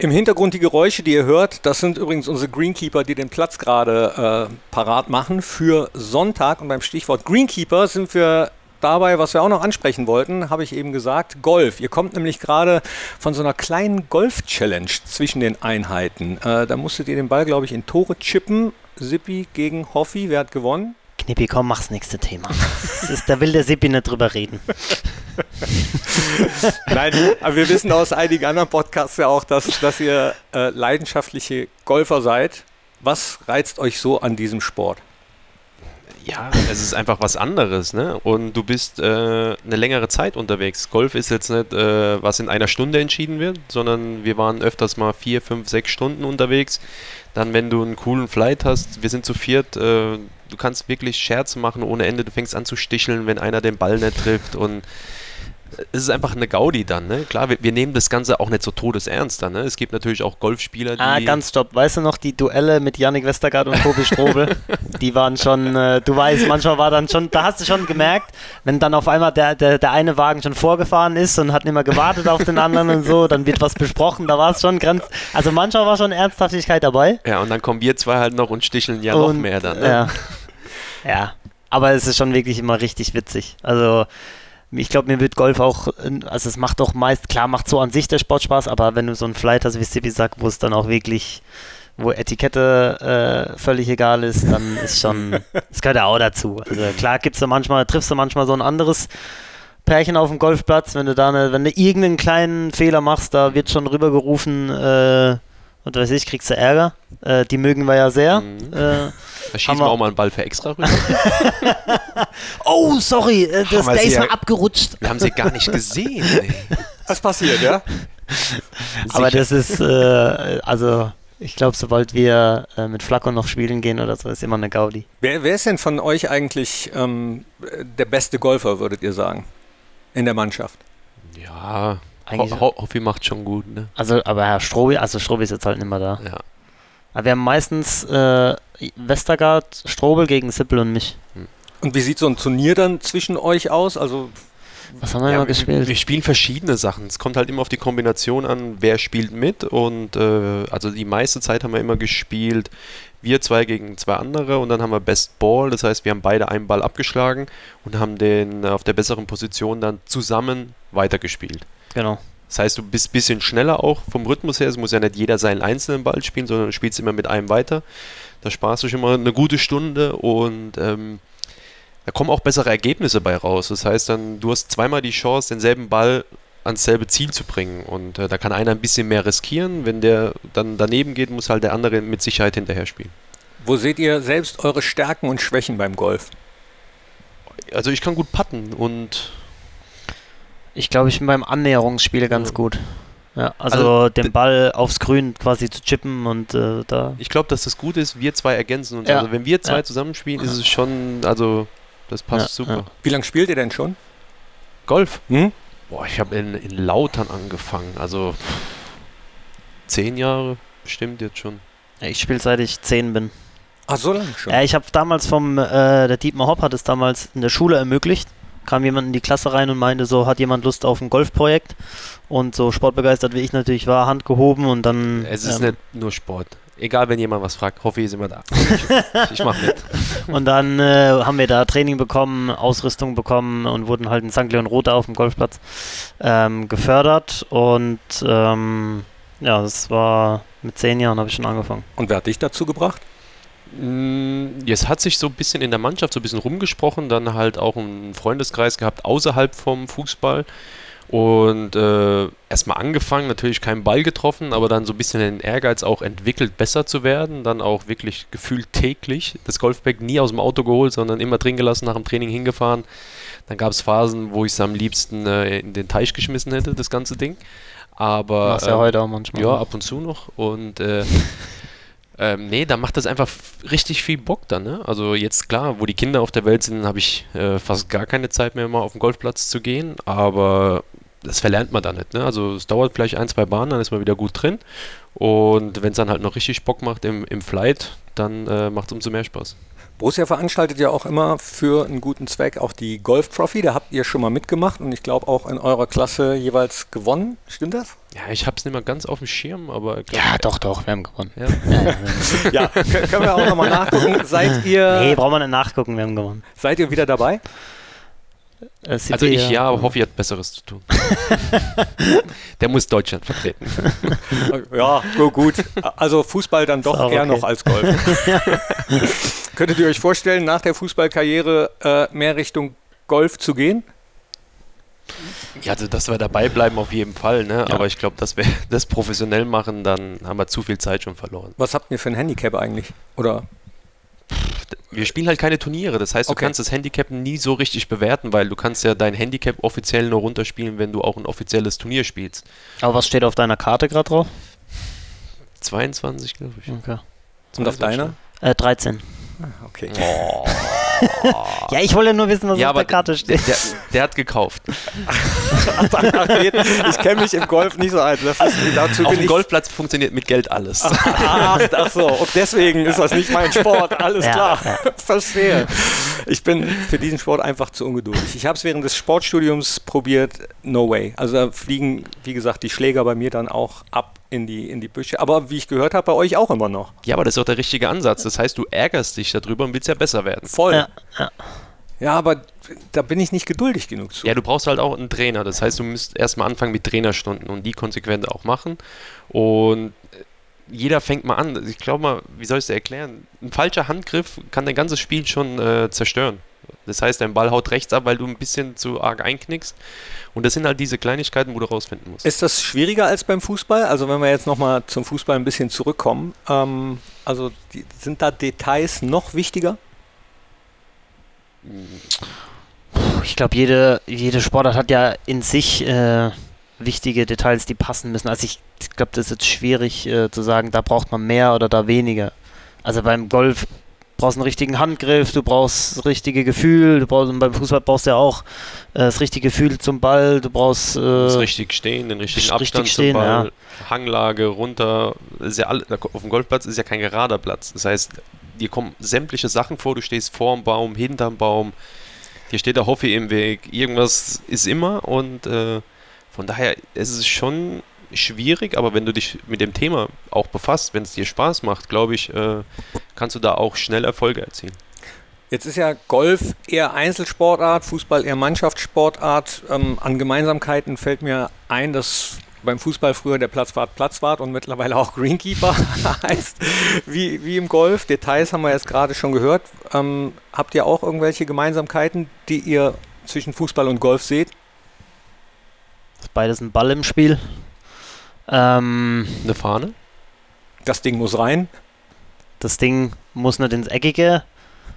Im Hintergrund die Geräusche, die ihr hört, das sind übrigens unsere Greenkeeper, die den Platz gerade äh, parat machen für Sonntag. Und beim Stichwort Greenkeeper sind wir dabei, was wir auch noch ansprechen wollten, habe ich eben gesagt, Golf. Ihr kommt nämlich gerade von so einer kleinen Golf-Challenge zwischen den Einheiten. Äh, da musstet ihr den Ball, glaube ich, in Tore chippen. Sippi gegen Hoffi. Wer hat gewonnen? Knippi, komm, mach's nächste Thema. ist, da will der Sippi nicht drüber reden. Nein, aber wir wissen aus einigen anderen Podcasts ja auch, dass, dass ihr äh, leidenschaftliche Golfer seid. Was reizt euch so an diesem Sport? Ja, es ist einfach was anderes, ne? Und du bist äh, eine längere Zeit unterwegs. Golf ist jetzt nicht, äh, was in einer Stunde entschieden wird, sondern wir waren öfters mal vier, fünf, sechs Stunden unterwegs. Dann, wenn du einen coolen Flight hast, wir sind zu viert, äh, du kannst wirklich Scherze machen ohne Ende. Du fängst an zu sticheln, wenn einer den Ball nicht trifft und es ist einfach eine Gaudi dann, ne? Klar, wir, wir, nehmen das Ganze auch nicht so todesernst dann, ne? Es gibt natürlich auch Golfspieler, die. Ah, ganz stopp. Weißt du noch, die Duelle mit Yannick Westergaard und Tobi Strobel? die waren schon, äh, du weißt, manchmal war dann schon, da hast du schon gemerkt, wenn dann auf einmal der, der, der eine Wagen schon vorgefahren ist und hat nicht mehr gewartet auf den anderen und so, dann wird was besprochen, da war es schon ganz. Also manchmal war schon Ernsthaftigkeit dabei. Ja, und dann kommen wir zwei halt noch und sticheln ja und, noch mehr dann. Ne? Ja. ja. Aber es ist schon wirklich immer richtig witzig. Also ich glaube, mir wird Golf auch, also es macht doch meist, klar macht so an sich der Sport Spaß, aber wenn du so einen Flight hast, wie Sibi sagt, wo es dann auch wirklich, wo Etikette äh, völlig egal ist, dann ist schon, das gehört ja auch dazu. Also klar gibt's da manchmal, triffst du manchmal so ein anderes Pärchen auf dem Golfplatz, wenn du da eine, wenn du irgendeinen kleinen Fehler machst, da wird schon rübergerufen, äh, und weiß ich, kriegst du Ärger. Äh, die mögen wir ja sehr. Mhm. Äh, da schießen wir auch mal einen Ball für extra rüber. oh, sorry, äh, das, der ist ja, mal abgerutscht. Wir haben sie gar nicht gesehen. Was passiert, ja? Aber das ist, äh, also ich glaube, sobald wir äh, mit Flacco noch spielen gehen oder so, ist immer eine Gaudi. Wer, wer ist denn von euch eigentlich ähm, der beste Golfer, würdet ihr sagen, in der Mannschaft? Ja, eigentlich. Ho Hoffi macht schon gut, ne? Also, aber Herr Strobi, also Strobi ist jetzt halt nicht mehr da. Ja. Aber wir haben meistens äh, Westergaard, Strobel gegen Sippel und mich. Hm. Und wie sieht so ein Turnier dann zwischen euch aus? Also was haben wir ja, immer gespielt? Wir spielen verschiedene Sachen. Es kommt halt immer auf die Kombination an, wer spielt mit. Und äh, also die meiste Zeit haben wir immer gespielt, wir zwei gegen zwei andere und dann haben wir Best Ball. Das heißt, wir haben beide einen Ball abgeschlagen und haben den auf der besseren Position dann zusammen weitergespielt. Genau. Das heißt, du bist ein bisschen schneller auch vom Rhythmus her. Es muss ja nicht jeder seinen einzelnen Ball spielen, sondern du spielst immer mit einem weiter. Da sparst du schon mal eine gute Stunde und ähm, da kommen auch bessere Ergebnisse bei raus. Das heißt dann, du hast zweimal die Chance, denselben Ball ans selbe Ziel zu bringen. Und äh, da kann einer ein bisschen mehr riskieren. Wenn der dann daneben geht, muss halt der andere mit Sicherheit hinterher spielen. Wo seht ihr selbst eure Stärken und Schwächen beim Golf? Also ich kann gut putten und ich glaube, ich bin beim Annäherungsspiel ganz gut. Ja, also, also den Ball aufs Grün quasi zu chippen und äh, da. Ich glaube, dass das gut ist, wir zwei ergänzen uns. Ja. Also wenn wir zwei ja. zusammenspielen, ist es schon, also das passt ja, super. Wie lange spielt ihr denn schon? Golf? Hm? Boah, ich habe in, in Lautern angefangen, also zehn Jahre bestimmt jetzt schon. ich spiele seit ich zehn bin. Ach, so lange schon? Ja, ich habe damals vom, äh, der Dietmar Hopp hat es damals in der Schule ermöglicht kam jemand in die Klasse rein und meinte so, hat jemand Lust auf ein Golfprojekt? Und so sportbegeistert wie ich natürlich war, Hand gehoben und dann. Es ist ähm, nicht nur Sport. Egal, wenn jemand was fragt, hoffe ich, ist immer da. Ich, ich mache mit. Und dann äh, haben wir da Training bekommen, Ausrüstung bekommen und wurden halt in St. Leon Rote auf dem Golfplatz ähm, gefördert. Und ähm, ja, das war mit zehn Jahren habe ich schon angefangen. Und wer hat dich dazu gebracht? Es hat sich so ein bisschen in der Mannschaft so ein bisschen rumgesprochen, dann halt auch einen Freundeskreis gehabt außerhalb vom Fußball und äh, erstmal angefangen, natürlich keinen Ball getroffen, aber dann so ein bisschen den Ehrgeiz auch entwickelt, besser zu werden, dann auch wirklich gefühlt täglich das Golfbag nie aus dem Auto geholt, sondern immer drin gelassen, nach dem Training hingefahren. Dann gab es Phasen, wo ich es am liebsten äh, in den Teich geschmissen hätte, das ganze Ding. Aber. Machst ja äh, heute auch manchmal. Ja, ab und zu noch. Und äh, ähm, nee, da macht das einfach richtig viel Bock dann. Ne? Also jetzt klar, wo die Kinder auf der Welt sind, habe ich äh, fast gar keine Zeit mehr, mal auf den Golfplatz zu gehen. Aber das verlernt man dann nicht. Ne? Also es dauert vielleicht ein, zwei Bahnen, dann ist man wieder gut drin. Und wenn es dann halt noch richtig Bock macht im, im Flight, dann äh, macht es umso mehr Spaß. Borussia veranstaltet ja auch immer für einen guten Zweck auch die Golf Trophy. Da habt ihr schon mal mitgemacht und ich glaube auch in eurer Klasse jeweils gewonnen. Stimmt das? Ja, ich habe es nicht mehr ganz auf dem Schirm, aber. Glaub, ja, doch, doch, wir haben gewonnen. Ja, ja, ja können wir auch nochmal nachgucken. Seid ihr. Nee, brauchen wir nicht nachgucken, wir haben gewonnen. Seid ihr wieder dabei? Also ich ja, aber Hoffi hat Besseres zu tun. Der muss Deutschland vertreten. ja, so gut. Also Fußball dann doch eher okay. noch als Golf. Könntet ihr euch vorstellen, nach der Fußballkarriere äh, mehr Richtung Golf zu gehen? Ja, also dass wir dabei bleiben auf jeden Fall, ne? Ja. aber ich glaube, dass wir das professionell machen, dann haben wir zu viel Zeit schon verloren. Was habt ihr für ein Handicap eigentlich? Oder wir spielen halt keine Turniere. Das heißt, du okay. kannst das Handicap nie so richtig bewerten, weil du kannst ja dein Handicap offiziell nur runterspielen, wenn du auch ein offizielles Turnier spielst. Aber was steht auf deiner Karte gerade drauf? 22, glaube ich. Okay. Und auf deiner? Äh, 13. Ah, okay. Oh. Ja, ich wollte nur wissen, was ja, auf der Karte steht. Der, der hat gekauft. ich kenne mich im Golf nicht so alt. Das ist, dazu auf dem Golfplatz funktioniert mit Geld alles. Ach, ach, so, und deswegen ist das nicht mein Sport. Alles ja, klar, verstehe. Ich bin für diesen Sport einfach zu ungeduldig. Ich habe es während des Sportstudiums probiert, no way. Also da fliegen, wie gesagt, die Schläger bei mir dann auch ab in die, in die Büsche. Aber wie ich gehört habe, bei euch auch immer noch. Ja, aber das ist auch der richtige Ansatz. Das heißt, du ärgerst dich darüber und willst ja besser werden. Voll. Ja, ja. ja aber da bin ich nicht geduldig genug zu. Ja, du brauchst halt auch einen Trainer. Das heißt, du musst erstmal anfangen mit Trainerstunden und die konsequent auch machen. Und jeder fängt mal an. Ich glaube mal, wie soll ich es erklären? Ein falscher Handgriff kann dein ganzes Spiel schon äh, zerstören. Das heißt, dein Ball haut rechts ab, weil du ein bisschen zu arg einknickst. Und das sind halt diese Kleinigkeiten, wo du rausfinden musst. Ist das schwieriger als beim Fußball? Also wenn wir jetzt nochmal zum Fußball ein bisschen zurückkommen, ähm, also die, sind da Details noch wichtiger? Ich glaube, jede, jede Sportart hat ja in sich äh, wichtige Details, die passen müssen. Also ich, glaube, das ist jetzt schwierig äh, zu sagen, da braucht man mehr oder da weniger. Also beim Golf brauchst einen richtigen Handgriff, du brauchst das richtige Gefühl, du brauchst beim Fußball brauchst du ja auch äh, das richtige Gefühl zum Ball, du brauchst äh, das richtig stehen, den richtigen Abstand richtig stehen, zum Ball, ja. Hanglage runter, ist ja all, auf dem Golfplatz ist ja kein gerader Platz. Das heißt, dir kommen sämtliche Sachen vor, du stehst vor dem Baum, hinterm Baum, dir steht der Hoffi im Weg, irgendwas ist immer und äh, von daher ist es schon schwierig, aber wenn du dich mit dem Thema auch befasst, wenn es dir Spaß macht, glaube ich, äh, kannst du da auch schnell Erfolge erzielen. Jetzt ist ja Golf eher Einzelsportart, Fußball eher Mannschaftssportart. Ähm, an Gemeinsamkeiten fällt mir ein, dass beim Fußball früher der Platzwart Platzwart und mittlerweile auch Greenkeeper heißt, wie, wie im Golf. Details haben wir jetzt gerade schon gehört. Ähm, habt ihr auch irgendwelche Gemeinsamkeiten, die ihr zwischen Fußball und Golf seht? Beides ein Ball im Spiel. Ähm, Eine Fahne? Das Ding muss rein. Das Ding muss nicht ins Eckige,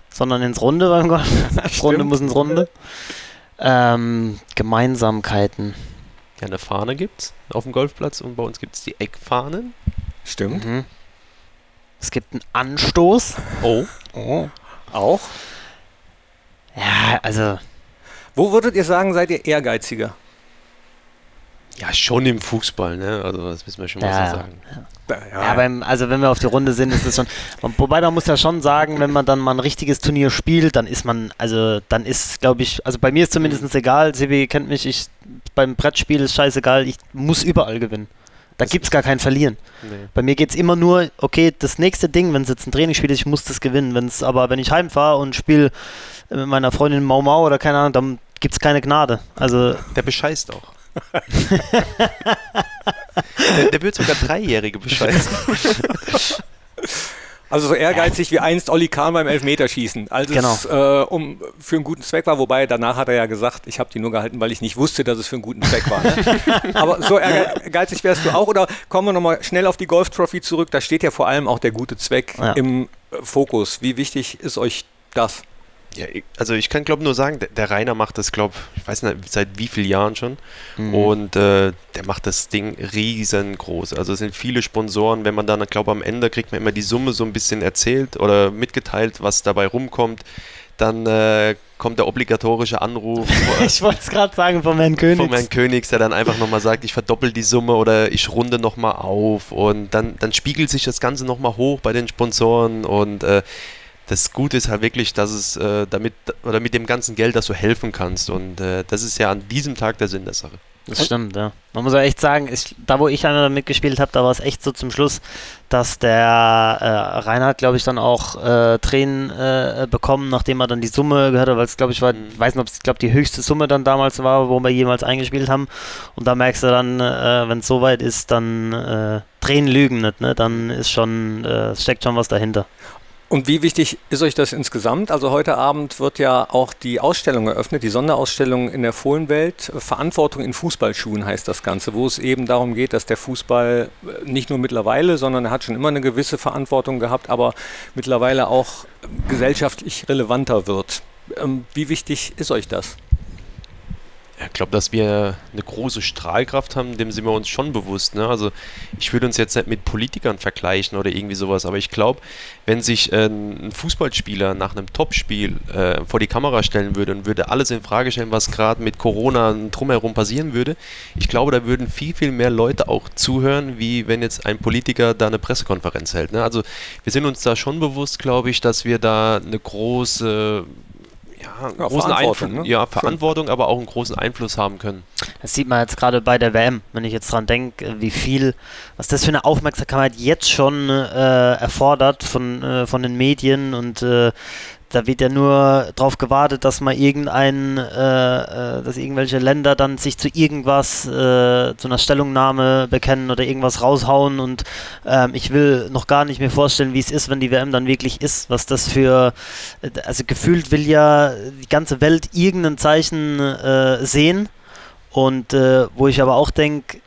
sondern ins Runde beim Golf. Das Runde muss ins Runde. Ähm, Gemeinsamkeiten. Ja, eine Fahne gibt's auf dem Golfplatz und bei uns gibt es die Eckfahnen. Stimmt. Mhm. Es gibt einen Anstoß. Oh. oh. Auch? Ja, also. Wo würdet ihr sagen, seid ihr ehrgeiziger? Ja, schon im Fußball, ne? Also das müssen wir schon ja, mal so sagen. Ja, ja. ja beim, also wenn wir auf die Runde sind, ist es schon. wobei man muss ja schon sagen, wenn man dann mal ein richtiges Turnier spielt, dann ist man, also dann ist, glaube ich, also bei mir ist zumindest mhm. egal, Sebi kennt mich, ich beim Brettspiel ist scheißegal, ich muss überall gewinnen. Da gibt es gar kein Verlieren. Nee. Bei mir geht es immer nur, okay, das nächste Ding, wenn es jetzt ein Trainingsspiel ist, ich muss das gewinnen. Wenn's, aber wenn ich heimfahre und spiele mit meiner Freundin Mau Mau oder keine Ahnung, dann gibt es keine Gnade. Also, Der bescheißt auch der, der wird sogar Dreijährige bescheißen. Also so ehrgeizig wie einst Olli Kahn beim Elfmeterschießen, als genau. es äh, um, für einen guten Zweck war. Wobei danach hat er ja gesagt, ich habe die nur gehalten, weil ich nicht wusste, dass es für einen guten Zweck war. Ne? Aber so ehrgeizig wärst du auch. Oder kommen wir nochmal schnell auf die Golf Trophy zurück. Da steht ja vor allem auch der gute Zweck ja. im Fokus. Wie wichtig ist euch das? Ja, also ich kann glaube nur sagen, der, der Rainer macht das glaube ich weiß nicht seit wie vielen Jahren schon mhm. und äh, der macht das Ding riesengroß. Also es sind viele Sponsoren. Wenn man dann glaube am Ende kriegt man immer die Summe so ein bisschen erzählt oder mitgeteilt, was dabei rumkommt. Dann äh, kommt der obligatorische Anruf. ich wollte es gerade sagen vom Herrn Königs. Vom Herrn Königs, der dann einfach nochmal sagt, ich verdoppel die Summe oder ich runde nochmal auf und dann, dann spiegelt sich das Ganze nochmal hoch bei den Sponsoren und äh, das Gute ist halt wirklich, dass es äh, damit oder mit dem ganzen Geld, dass du helfen kannst. Und äh, das ist ja an diesem Tag der Sinn der Sache. Das stimmt, ja. Man muss ja echt sagen, ich, da wo ich einmal mitgespielt habe, da war es echt so zum Schluss, dass der äh, Reinhard, glaube ich, dann auch äh, Tränen äh, bekommen, nachdem er dann die Summe gehört hat, weil es, glaube ich, war, mhm. weiß nicht, ob es, glaube die höchste Summe dann damals war, wo wir jemals eingespielt haben. Und da merkst du dann, äh, wenn es soweit ist, dann äh, Tränen lügen nicht, ne? Dann ist schon, äh, steckt schon was dahinter. Und wie wichtig ist euch das insgesamt? Also heute Abend wird ja auch die Ausstellung eröffnet, die Sonderausstellung in der Fohlenwelt. Verantwortung in Fußballschuhen heißt das Ganze, wo es eben darum geht, dass der Fußball äh, nicht nur mittlerweile, sondern er hat schon immer eine gewisse Verantwortung gehabt, aber mittlerweile auch gesellschaftlich relevanter wird. Ähm, wie wichtig ist euch das? Ich glaube, dass wir eine große Strahlkraft haben, dem sind wir uns schon bewusst. Ne? Also ich würde uns jetzt nicht mit Politikern vergleichen oder irgendwie sowas, aber ich glaube, wenn sich äh, ein Fußballspieler nach einem Topspiel äh, vor die Kamera stellen würde und würde alles in Frage stellen, was gerade mit Corona drumherum passieren würde, ich glaube, da würden viel, viel mehr Leute auch zuhören, wie wenn jetzt ein Politiker da eine Pressekonferenz hält. Ne? Also wir sind uns da schon bewusst, glaube ich, dass wir da eine große ja, ja, großen Verantwortung, ne? ja, Verantwortung, aber auch einen großen Einfluss haben können. Das sieht man jetzt gerade bei der WM, wenn ich jetzt dran denke, wie viel, was das für eine Aufmerksamkeit jetzt schon äh, erfordert von, äh, von den Medien und äh, da wird ja nur darauf gewartet, dass mal irgendein, äh, äh, dass irgendwelche Länder dann sich zu irgendwas, äh, zu einer Stellungnahme bekennen oder irgendwas raushauen und ähm, ich will noch gar nicht mir vorstellen, wie es ist, wenn die WM dann wirklich ist, was das für, also gefühlt will ja die ganze Welt irgendein Zeichen äh, sehen und äh, wo ich aber auch denke,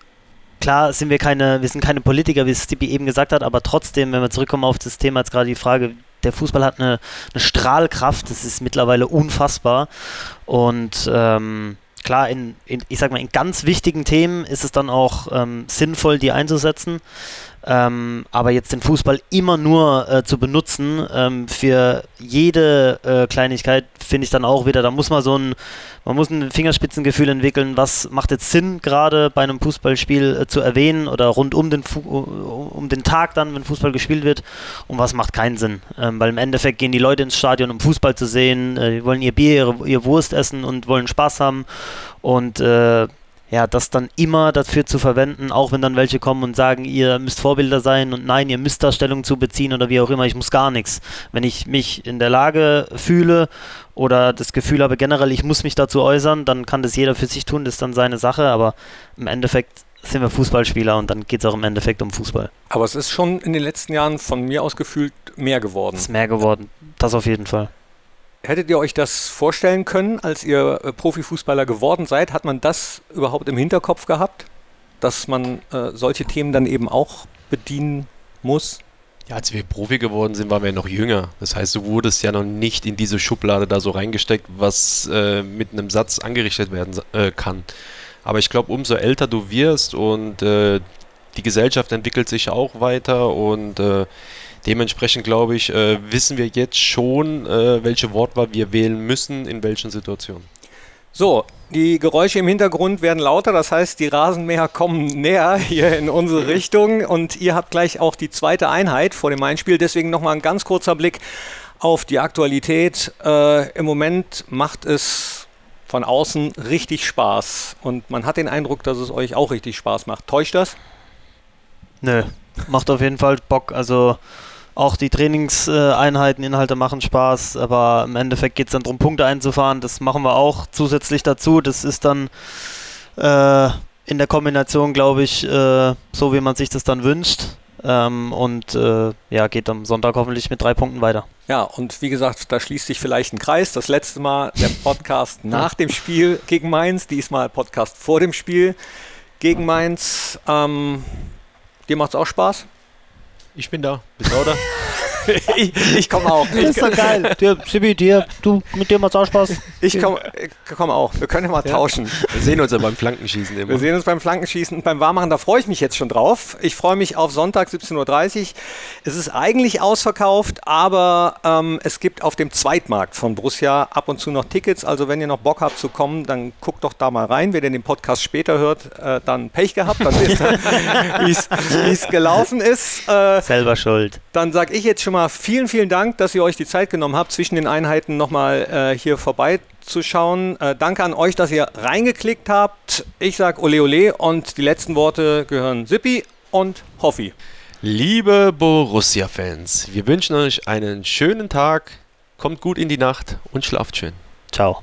klar sind wir keine, wir sind keine Politiker, wie Stippy eben gesagt hat, aber trotzdem, wenn wir zurückkommen auf das Thema, jetzt gerade die Frage, der Fußball hat eine, eine Strahlkraft, das ist mittlerweile unfassbar. Und ähm, klar, in, in, ich sag mal, in ganz wichtigen Themen ist es dann auch ähm, sinnvoll, die einzusetzen. Ähm, aber jetzt den Fußball immer nur äh, zu benutzen ähm, für jede äh, Kleinigkeit, finde ich dann auch wieder, da muss man so ein, man muss ein Fingerspitzengefühl entwickeln, was macht jetzt Sinn, gerade bei einem Fußballspiel äh, zu erwähnen oder rund um den, Fu um den Tag dann, wenn Fußball gespielt wird und was macht keinen Sinn. Ähm, weil im Endeffekt gehen die Leute ins Stadion, um Fußball zu sehen, äh, die wollen ihr Bier, ihre, ihr Wurst essen und wollen Spaß haben und äh, ja, das dann immer dafür zu verwenden, auch wenn dann welche kommen und sagen, ihr müsst Vorbilder sein und nein, ihr müsst da Stellung zu beziehen oder wie auch immer, ich muss gar nichts. Wenn ich mich in der Lage fühle oder das Gefühl habe generell, ich muss mich dazu äußern, dann kann das jeder für sich tun, das ist dann seine Sache, aber im Endeffekt sind wir Fußballspieler und dann geht es auch im Endeffekt um Fußball. Aber es ist schon in den letzten Jahren von mir aus gefühlt mehr geworden. Es ist mehr geworden, das auf jeden Fall. Hättet ihr euch das vorstellen können, als ihr äh, Profifußballer geworden seid? Hat man das überhaupt im Hinterkopf gehabt, dass man äh, solche Themen dann eben auch bedienen muss? Ja, als wir Profi geworden sind, waren wir noch jünger. Das heißt, du wurdest ja noch nicht in diese Schublade da so reingesteckt, was äh, mit einem Satz angerichtet werden äh, kann. Aber ich glaube, umso älter du wirst und äh, die Gesellschaft entwickelt sich auch weiter und äh, Dementsprechend glaube ich, äh, wissen wir jetzt schon, äh, welche Wortwahl wir wählen müssen, in welchen Situationen. So, die Geräusche im Hintergrund werden lauter, das heißt, die Rasenmäher kommen näher hier in unsere Richtung und ihr habt gleich auch die zweite Einheit vor dem Einspiel. Deswegen nochmal ein ganz kurzer Blick auf die Aktualität. Äh, Im Moment macht es von außen richtig Spaß und man hat den Eindruck, dass es euch auch richtig Spaß macht. Täuscht das? Nö, macht auf jeden Fall Bock. Also auch die Trainingseinheiten, Inhalte machen Spaß, aber im Endeffekt geht es dann darum, Punkte einzufahren. Das machen wir auch zusätzlich dazu. Das ist dann äh, in der Kombination, glaube ich, äh, so, wie man sich das dann wünscht. Ähm, und äh, ja, geht am Sonntag hoffentlich mit drei Punkten weiter. Ja, und wie gesagt, da schließt sich vielleicht ein Kreis. Das letzte Mal der Podcast nach dem Spiel gegen Mainz, diesmal Podcast vor dem Spiel gegen Mainz. Ähm, dir macht es auch Spaß? Ich bin da. Auch da? ich, ich komme auch. Das ist doch geil. Dir, Sibi, dir, du, mit dir macht's auch Spaß. Ich komme komm auch. Wir können ja mal ja. tauschen. Wir sehen uns ja beim Flankenschießen immer. Wir sehen uns beim Flankenschießen und beim Warmmachen. Da freue ich mich jetzt schon drauf. Ich freue mich auf Sonntag 17.30 Uhr. Es ist eigentlich ausverkauft, aber ähm, es gibt auf dem Zweitmarkt von Borussia ab und zu noch Tickets. Also wenn ihr noch Bock habt zu kommen, dann guckt doch da mal rein. Wer den Podcast später hört, äh, dann Pech gehabt. Dann wisst ihr, wie es gelaufen ist. Äh, Selber schuld. Dann sage ich jetzt schon mal mal vielen, vielen Dank, dass ihr euch die Zeit genommen habt, zwischen den Einheiten nochmal äh, hier vorbeizuschauen. Äh, danke an euch, dass ihr reingeklickt habt. Ich sage Ole Ole und die letzten Worte gehören Sippi und Hoffi. Liebe Borussia-Fans, wir wünschen euch einen schönen Tag, kommt gut in die Nacht und schlaft schön. Ciao.